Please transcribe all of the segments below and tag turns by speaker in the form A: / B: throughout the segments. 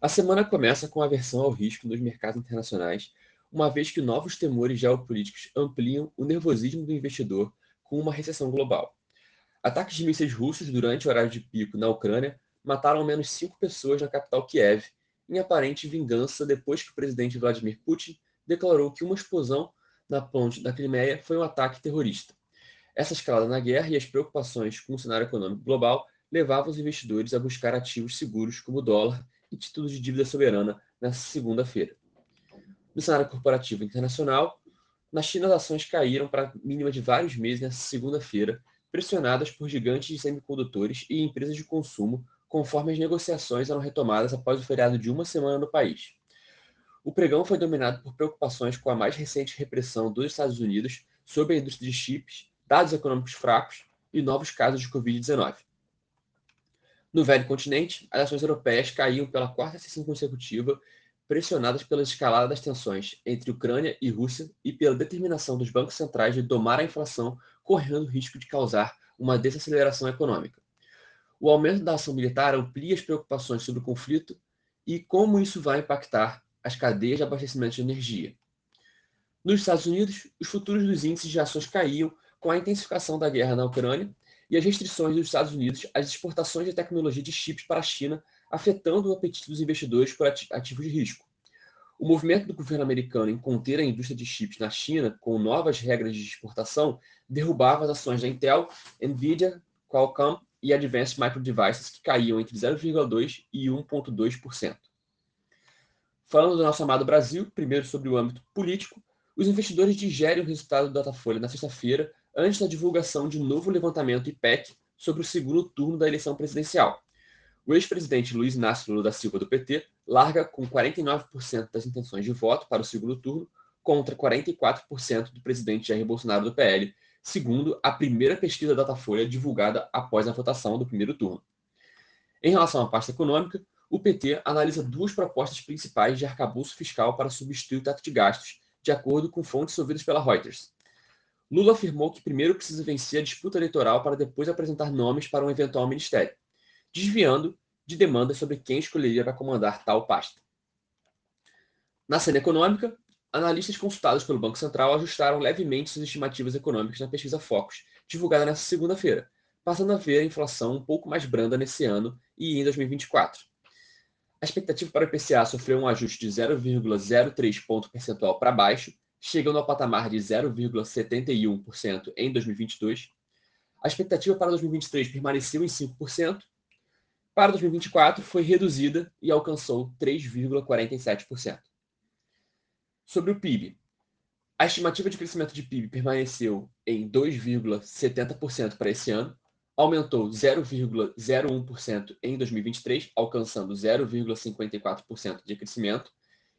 A: A semana começa com aversão ao risco nos mercados internacionais, uma vez que novos temores geopolíticos ampliam o nervosismo do investidor com uma recessão global. Ataques de mísseis russos durante o horário de pico na Ucrânia mataram ao menos cinco pessoas na capital Kiev, em aparente vingança depois que o presidente Vladimir Putin declarou que uma explosão na ponte da Crimeia foi um ataque terrorista. Essa escalada na guerra e as preocupações com o cenário econômico global levavam os investidores a buscar ativos seguros como o dólar e títulos de dívida soberana nesta segunda-feira. No cenário corporativo internacional, na China as ações caíram para a mínima de vários meses nesta segunda-feira, pressionadas por gigantes de semicondutores e empresas de consumo, conforme as negociações eram retomadas após o feriado de uma semana no país. O pregão foi dominado por preocupações com a mais recente repressão dos Estados Unidos sobre a indústria de chips dados econômicos fracos e novos casos de Covid-19. No velho continente, as ações europeias caíam pela quarta sessão consecutiva, pressionadas pela escalada das tensões entre Ucrânia e Rússia e pela determinação dos bancos centrais de domar a inflação, correndo o risco de causar uma desaceleração econômica. O aumento da ação militar amplia as preocupações sobre o conflito e como isso vai impactar as cadeias de abastecimento de energia. Nos Estados Unidos, os futuros dos índices de ações caíam com a intensificação da guerra na Ucrânia e as restrições dos Estados Unidos às exportações de tecnologia de chips para a China, afetando o apetite dos investidores por ativos de risco. O movimento do governo americano em conter a indústria de chips na China com novas regras de exportação derrubava as ações da Intel, Nvidia, Qualcomm e Advanced Micro Devices, que caíam entre 0,2% e 1,2%. Falando do nosso amado Brasil, primeiro sobre o âmbito político, os investidores digerem o resultado do Datafolha na sexta-feira, antes da divulgação de novo levantamento IPEC sobre o segundo turno da eleição presidencial. O ex-presidente Luiz Inácio Lula da Silva do PT larga com 49% das intenções de voto para o segundo turno, contra 44% do presidente Jair Bolsonaro do PL, segundo a primeira pesquisa Datafolha divulgada após a votação do primeiro turno. Em relação à pasta econômica, o PT analisa duas propostas principais de arcabouço fiscal para substituir o teto de gastos de acordo com fontes ouvidas pela Reuters. Lula afirmou que primeiro precisa vencer a disputa eleitoral para depois apresentar nomes para um eventual ministério, desviando de demandas sobre quem escolheria para comandar tal pasta. Na cena econômica, analistas consultados pelo Banco Central ajustaram levemente suas estimativas econômicas na pesquisa Focus, divulgada nesta segunda-feira, passando a ver a inflação um pouco mais branda nesse ano e em 2024. A expectativa para o IPCA sofreu um ajuste de 0,03 ponto percentual para baixo, chegando ao patamar de 0,71% em 2022. A expectativa para 2023 permaneceu em 5%. Para 2024, foi reduzida e alcançou 3,47%. Sobre o PIB, a estimativa de crescimento de PIB permaneceu em 2,70% para esse ano, aumentou 0,01% em 2023, alcançando 0,54% de crescimento,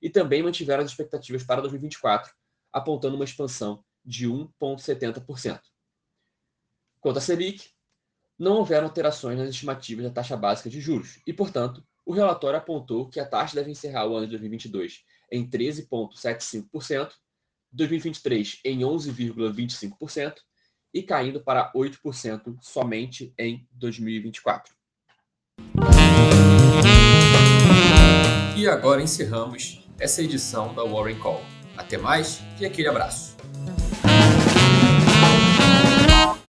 A: e também mantiveram as expectativas para 2024, apontando uma expansão de 1,70%. Quanto à Selic, não houveram alterações nas estimativas da taxa básica de juros, e, portanto, o relatório apontou que a taxa deve encerrar o ano de 2022 em 13,75%, 2023 em 11,25% e caindo para 8% somente em 2024.
B: E agora encerramos essa edição da Warren Call. Até mais e aquele abraço.